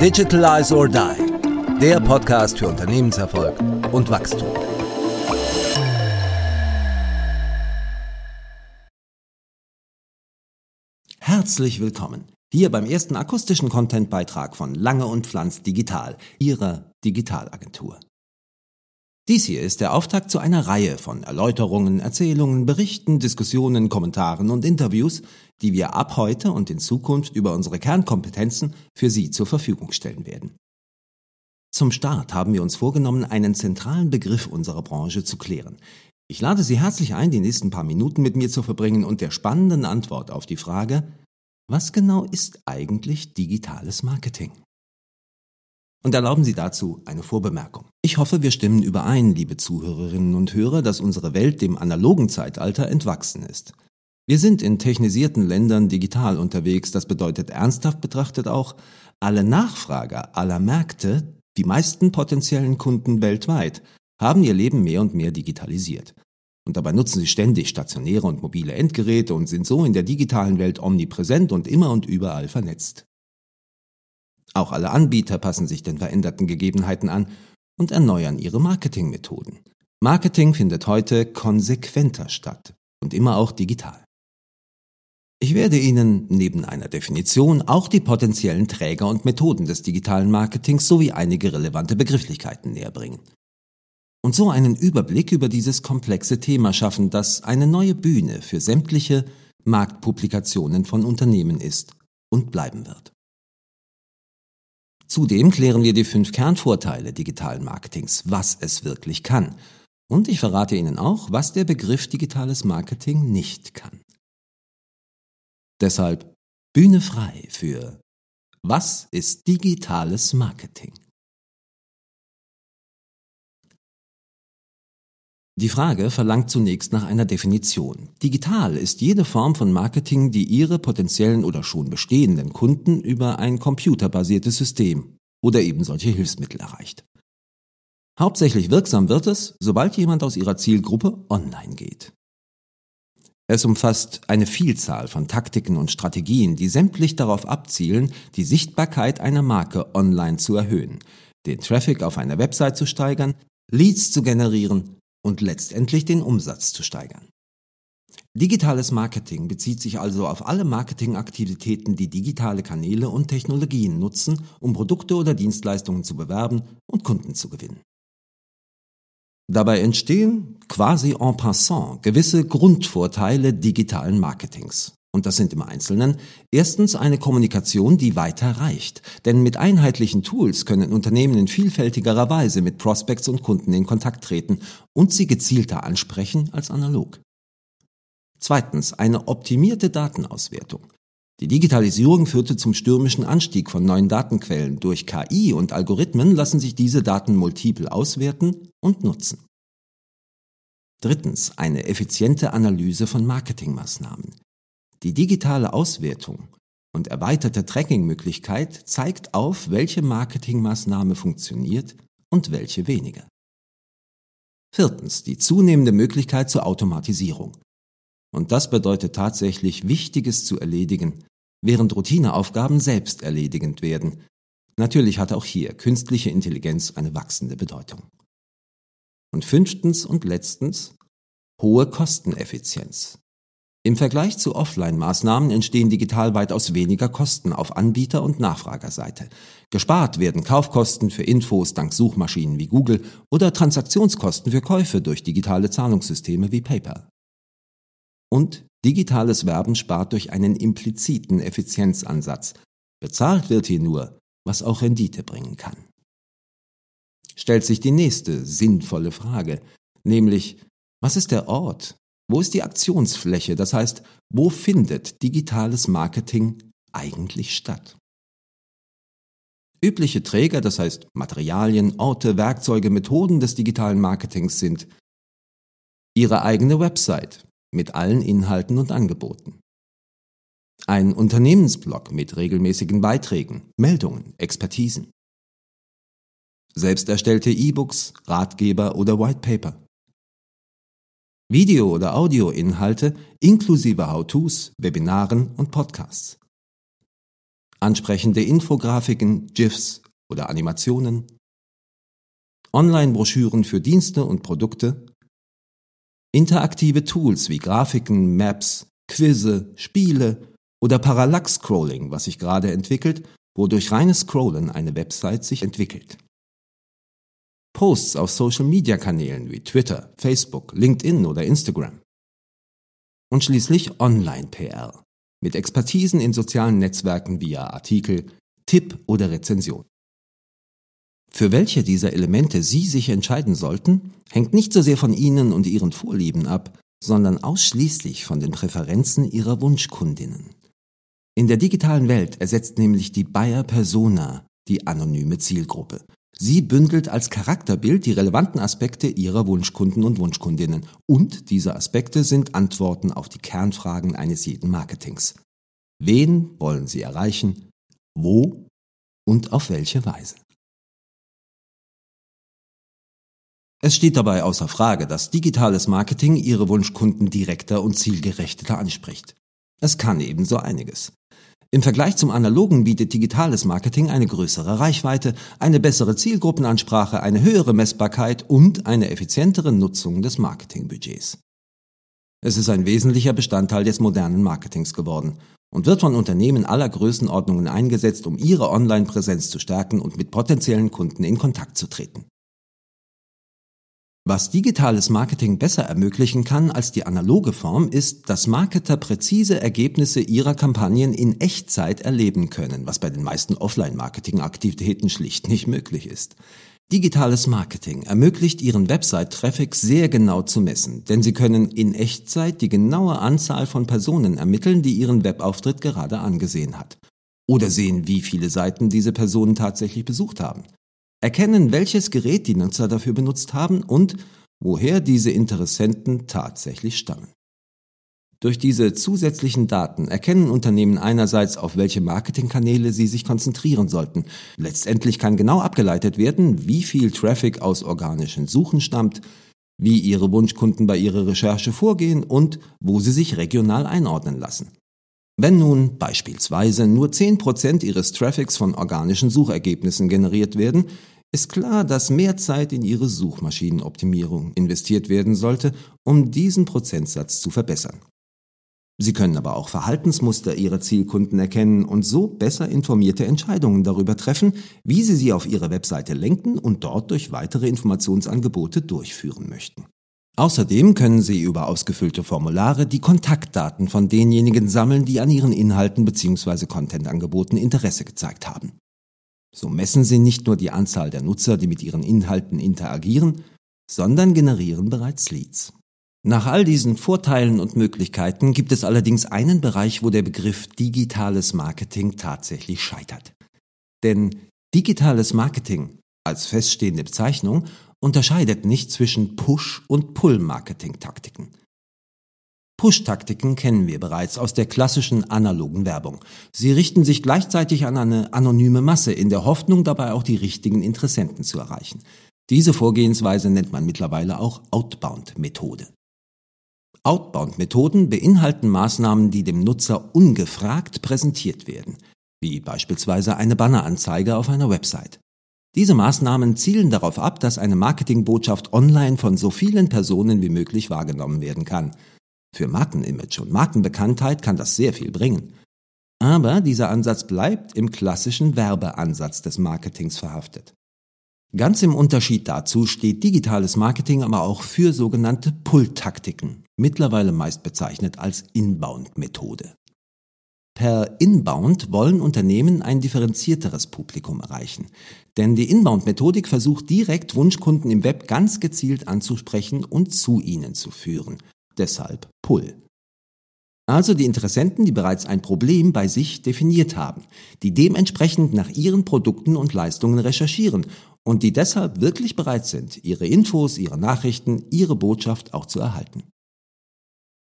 Digitalize or Die, der Podcast für Unternehmenserfolg und Wachstum. Herzlich willkommen hier beim ersten akustischen Content-Beitrag von Lange und Pflanz Digital, Ihrer Digitalagentur. Dies hier ist der Auftakt zu einer Reihe von Erläuterungen, Erzählungen, Berichten, Diskussionen, Kommentaren und Interviews, die wir ab heute und in Zukunft über unsere Kernkompetenzen für Sie zur Verfügung stellen werden. Zum Start haben wir uns vorgenommen, einen zentralen Begriff unserer Branche zu klären. Ich lade Sie herzlich ein, die nächsten paar Minuten mit mir zu verbringen und der spannenden Antwort auf die Frage, was genau ist eigentlich digitales Marketing? Und erlauben Sie dazu eine Vorbemerkung. Ich hoffe, wir stimmen überein, liebe Zuhörerinnen und Hörer, dass unsere Welt dem analogen Zeitalter entwachsen ist. Wir sind in technisierten Ländern digital unterwegs, das bedeutet ernsthaft betrachtet auch, alle Nachfrager aller Märkte, die meisten potenziellen Kunden weltweit, haben ihr Leben mehr und mehr digitalisiert. Und dabei nutzen sie ständig stationäre und mobile Endgeräte und sind so in der digitalen Welt omnipräsent und immer und überall vernetzt. Auch alle Anbieter passen sich den veränderten Gegebenheiten an und erneuern ihre Marketingmethoden. Marketing findet heute konsequenter statt und immer auch digital. Ich werde Ihnen neben einer Definition auch die potenziellen Träger und Methoden des digitalen Marketings sowie einige relevante Begrifflichkeiten näherbringen. Und so einen Überblick über dieses komplexe Thema schaffen, das eine neue Bühne für sämtliche Marktpublikationen von Unternehmen ist und bleiben wird. Zudem klären wir die fünf Kernvorteile digitalen Marketings, was es wirklich kann. Und ich verrate Ihnen auch, was der Begriff digitales Marketing nicht kann. Deshalb Bühne frei für Was ist digitales Marketing? Die Frage verlangt zunächst nach einer Definition. Digital ist jede Form von Marketing, die Ihre potenziellen oder schon bestehenden Kunden über ein computerbasiertes System oder eben solche Hilfsmittel erreicht. Hauptsächlich wirksam wird es, sobald jemand aus Ihrer Zielgruppe online geht. Es umfasst eine Vielzahl von Taktiken und Strategien, die sämtlich darauf abzielen, die Sichtbarkeit einer Marke online zu erhöhen, den Traffic auf einer Website zu steigern, Leads zu generieren und letztendlich den Umsatz zu steigern. Digitales Marketing bezieht sich also auf alle Marketingaktivitäten, die digitale Kanäle und Technologien nutzen, um Produkte oder Dienstleistungen zu bewerben und Kunden zu gewinnen. Dabei entstehen quasi en passant gewisse Grundvorteile digitalen Marketings. Und das sind im Einzelnen erstens eine Kommunikation, die weiter reicht. Denn mit einheitlichen Tools können Unternehmen in vielfältigerer Weise mit Prospects und Kunden in Kontakt treten und sie gezielter ansprechen als analog. Zweitens eine optimierte Datenauswertung. Die Digitalisierung führte zum stürmischen Anstieg von neuen Datenquellen. Durch KI und Algorithmen lassen sich diese Daten multiple auswerten und nutzen. Drittens eine effiziente Analyse von Marketingmaßnahmen. Die digitale Auswertung und erweiterte Trackingmöglichkeit zeigt auf, welche Marketingmaßnahme funktioniert und welche weniger. Viertens die zunehmende Möglichkeit zur Automatisierung. Und das bedeutet tatsächlich Wichtiges zu erledigen, während Routineaufgaben selbst erledigend werden. Natürlich hat auch hier künstliche Intelligenz eine wachsende Bedeutung. Und fünftens und letztens hohe Kosteneffizienz. Im Vergleich zu Offline-Maßnahmen entstehen digital weitaus weniger Kosten auf Anbieter- und Nachfragerseite. Gespart werden Kaufkosten für Infos dank Suchmaschinen wie Google oder Transaktionskosten für Käufe durch digitale Zahlungssysteme wie PayPal. Und digitales Werben spart durch einen impliziten Effizienzansatz. Bezahlt wird hier nur, was auch Rendite bringen kann. Stellt sich die nächste sinnvolle Frage, nämlich, was ist der Ort? Wo ist die Aktionsfläche? Das heißt, wo findet digitales Marketing eigentlich statt? Übliche Träger, das heißt Materialien, Orte, Werkzeuge, Methoden des digitalen Marketings sind Ihre eigene Website, mit allen Inhalten und Angeboten. Ein Unternehmensblog mit regelmäßigen Beiträgen, Meldungen, Expertisen. Selbst erstellte E-Books, Ratgeber oder White Paper. Video- oder Audioinhalte inklusive How-Tos, Webinaren und Podcasts. ansprechende Infografiken, GIFs oder Animationen, Online-Broschüren für Dienste und Produkte, interaktive Tools wie Grafiken, Maps, Quizze, Spiele oder Parallax-Scrolling, was sich gerade entwickelt, wodurch reines Scrollen eine Website sich entwickelt. Posts auf Social-Media-Kanälen wie Twitter, Facebook, LinkedIn oder Instagram. Und schließlich Online-PR mit Expertisen in sozialen Netzwerken via Artikel, Tipp oder Rezension. Für welche dieser Elemente Sie sich entscheiden sollten, hängt nicht so sehr von Ihnen und Ihren Vorlieben ab, sondern ausschließlich von den Präferenzen Ihrer Wunschkundinnen. In der digitalen Welt ersetzt nämlich die Bayer Persona die anonyme Zielgruppe. Sie bündelt als Charakterbild die relevanten Aspekte Ihrer Wunschkunden und Wunschkundinnen und diese Aspekte sind Antworten auf die Kernfragen eines jeden Marketings. Wen wollen Sie erreichen? Wo? Und auf welche Weise? Es steht dabei außer Frage, dass digitales Marketing Ihre Wunschkunden direkter und zielgerichteter anspricht. Es kann ebenso einiges. Im Vergleich zum analogen bietet digitales Marketing eine größere Reichweite, eine bessere Zielgruppenansprache, eine höhere Messbarkeit und eine effizientere Nutzung des Marketingbudgets. Es ist ein wesentlicher Bestandteil des modernen Marketings geworden und wird von Unternehmen aller Größenordnungen eingesetzt, um ihre Online-Präsenz zu stärken und mit potenziellen Kunden in Kontakt zu treten. Was digitales Marketing besser ermöglichen kann als die analoge Form, ist, dass Marketer präzise Ergebnisse ihrer Kampagnen in Echtzeit erleben können, was bei den meisten Offline-Marketing-Aktivitäten schlicht nicht möglich ist. Digitales Marketing ermöglicht Ihren Website-Traffic sehr genau zu messen, denn Sie können in Echtzeit die genaue Anzahl von Personen ermitteln, die Ihren Webauftritt gerade angesehen hat. Oder sehen, wie viele Seiten diese Personen tatsächlich besucht haben erkennen, welches Gerät die Nutzer dafür benutzt haben und woher diese Interessenten tatsächlich stammen. Durch diese zusätzlichen Daten erkennen Unternehmen einerseits, auf welche Marketingkanäle sie sich konzentrieren sollten. Letztendlich kann genau abgeleitet werden, wie viel Traffic aus organischen Suchen stammt, wie ihre Wunschkunden bei ihrer Recherche vorgehen und wo sie sich regional einordnen lassen. Wenn nun beispielsweise nur 10% Ihres Traffics von organischen Suchergebnissen generiert werden, ist klar, dass mehr Zeit in Ihre Suchmaschinenoptimierung investiert werden sollte, um diesen Prozentsatz zu verbessern. Sie können aber auch Verhaltensmuster Ihrer Zielkunden erkennen und so besser informierte Entscheidungen darüber treffen, wie Sie sie auf Ihre Webseite lenken und dort durch weitere Informationsangebote durchführen möchten. Außerdem können Sie über ausgefüllte Formulare die Kontaktdaten von denjenigen sammeln, die an Ihren Inhalten bzw. Contentangeboten Interesse gezeigt haben. So messen Sie nicht nur die Anzahl der Nutzer, die mit Ihren Inhalten interagieren, sondern generieren bereits Leads. Nach all diesen Vorteilen und Möglichkeiten gibt es allerdings einen Bereich, wo der Begriff digitales Marketing tatsächlich scheitert. Denn digitales Marketing als feststehende Bezeichnung unterscheidet nicht zwischen Push- und Pull-Marketing-Taktiken. Push-Taktiken kennen wir bereits aus der klassischen analogen Werbung. Sie richten sich gleichzeitig an eine anonyme Masse in der Hoffnung, dabei auch die richtigen Interessenten zu erreichen. Diese Vorgehensweise nennt man mittlerweile auch Outbound-Methode. Outbound-Methoden beinhalten Maßnahmen, die dem Nutzer ungefragt präsentiert werden, wie beispielsweise eine Banneranzeige auf einer Website. Diese Maßnahmen zielen darauf ab, dass eine Marketingbotschaft online von so vielen Personen wie möglich wahrgenommen werden kann. Für Markenimage und Markenbekanntheit kann das sehr viel bringen. Aber dieser Ansatz bleibt im klassischen Werbeansatz des Marketings verhaftet. Ganz im Unterschied dazu steht digitales Marketing aber auch für sogenannte Pull-Taktiken, mittlerweile meist bezeichnet als Inbound-Methode. Per Inbound wollen Unternehmen ein differenzierteres Publikum erreichen. Denn die Inbound-Methodik versucht direkt Wunschkunden im Web ganz gezielt anzusprechen und zu ihnen zu führen. Deshalb Pull. Also die Interessenten, die bereits ein Problem bei sich definiert haben, die dementsprechend nach ihren Produkten und Leistungen recherchieren und die deshalb wirklich bereit sind, ihre Infos, ihre Nachrichten, ihre Botschaft auch zu erhalten.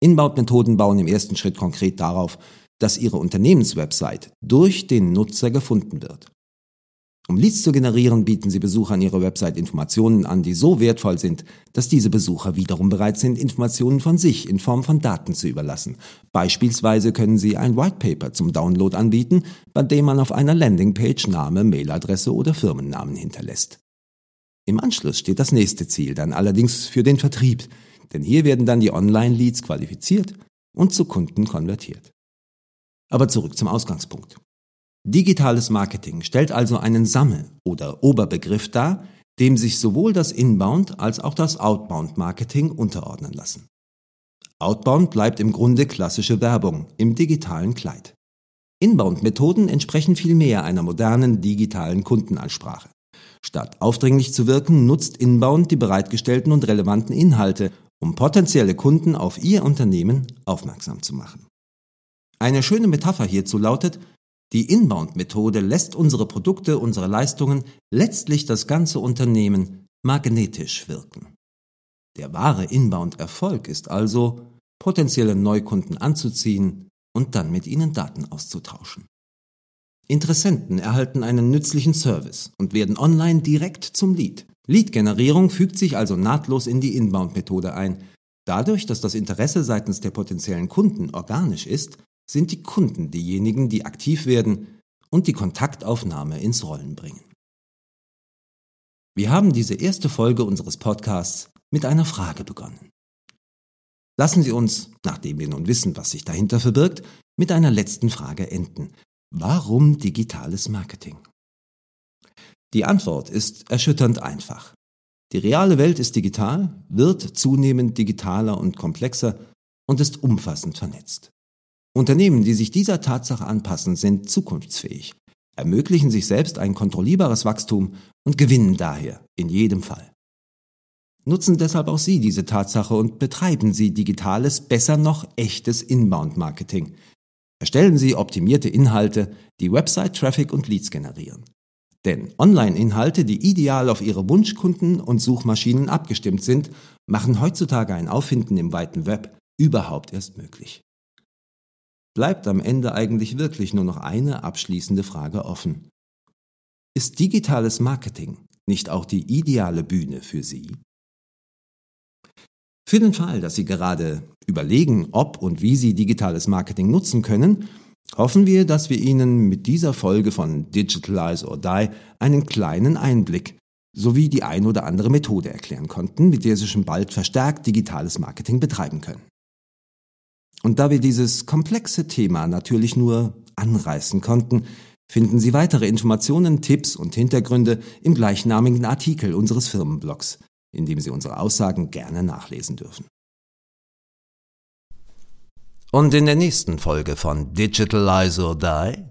Inbound-Methoden bauen im ersten Schritt konkret darauf, dass Ihre Unternehmenswebsite durch den Nutzer gefunden wird. Um Leads zu generieren, bieten sie Besuchern ihrer Website Informationen an, die so wertvoll sind, dass diese Besucher wiederum bereit sind, Informationen von sich in Form von Daten zu überlassen. Beispielsweise können sie ein White Paper zum Download anbieten, bei dem man auf einer Landingpage Name, Mailadresse oder Firmennamen hinterlässt. Im Anschluss steht das nächste Ziel, dann allerdings für den Vertrieb, denn hier werden dann die Online-Leads qualifiziert und zu Kunden konvertiert. Aber zurück zum Ausgangspunkt. Digitales Marketing stellt also einen Sammel- oder Oberbegriff dar, dem sich sowohl das Inbound als auch das Outbound Marketing unterordnen lassen. Outbound bleibt im Grunde klassische Werbung im digitalen Kleid. Inbound-Methoden entsprechen vielmehr einer modernen digitalen Kundenansprache. Statt aufdringlich zu wirken, nutzt Inbound die bereitgestellten und relevanten Inhalte, um potenzielle Kunden auf ihr Unternehmen aufmerksam zu machen. Eine schöne Metapher hierzu lautet, die Inbound-Methode lässt unsere Produkte, unsere Leistungen, letztlich das ganze Unternehmen magnetisch wirken. Der wahre Inbound-Erfolg ist also, potenzielle Neukunden anzuziehen und dann mit ihnen Daten auszutauschen. Interessenten erhalten einen nützlichen Service und werden online direkt zum Lead. Lead-Generierung fügt sich also nahtlos in die Inbound-Methode ein. Dadurch, dass das Interesse seitens der potenziellen Kunden organisch ist, sind die Kunden diejenigen, die aktiv werden und die Kontaktaufnahme ins Rollen bringen. Wir haben diese erste Folge unseres Podcasts mit einer Frage begonnen. Lassen Sie uns, nachdem wir nun wissen, was sich dahinter verbirgt, mit einer letzten Frage enden. Warum digitales Marketing? Die Antwort ist erschütternd einfach. Die reale Welt ist digital, wird zunehmend digitaler und komplexer und ist umfassend vernetzt. Unternehmen, die sich dieser Tatsache anpassen, sind zukunftsfähig, ermöglichen sich selbst ein kontrollierbares Wachstum und gewinnen daher in jedem Fall. Nutzen deshalb auch Sie diese Tatsache und betreiben Sie digitales, besser noch echtes Inbound-Marketing. Erstellen Sie optimierte Inhalte, die Website-Traffic und Leads generieren. Denn Online-Inhalte, die ideal auf Ihre Wunschkunden und Suchmaschinen abgestimmt sind, machen heutzutage ein Auffinden im weiten Web überhaupt erst möglich bleibt am Ende eigentlich wirklich nur noch eine abschließende Frage offen. Ist digitales Marketing nicht auch die ideale Bühne für Sie? Für den Fall, dass Sie gerade überlegen, ob und wie Sie digitales Marketing nutzen können, hoffen wir, dass wir Ihnen mit dieser Folge von Digitalize or Die einen kleinen Einblick sowie die ein oder andere Methode erklären konnten, mit der Sie schon bald verstärkt digitales Marketing betreiben können. Und da wir dieses komplexe Thema natürlich nur anreißen konnten, finden Sie weitere Informationen, Tipps und Hintergründe im gleichnamigen Artikel unseres Firmenblogs, in dem Sie unsere Aussagen gerne nachlesen dürfen. Und in der nächsten Folge von Digitalize or Die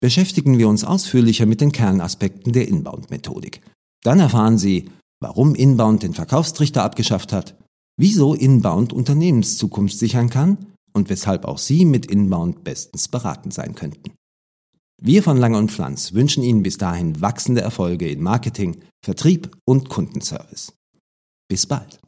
beschäftigen wir uns ausführlicher mit den Kernaspekten der Inbound-Methodik. Dann erfahren Sie, warum Inbound den Verkaufstrichter abgeschafft hat, wieso Inbound Unternehmenszukunft sichern kann und weshalb auch Sie mit Inbound bestens beraten sein könnten. Wir von Lange und Pflanz wünschen Ihnen bis dahin wachsende Erfolge in Marketing, Vertrieb und Kundenservice. Bis bald.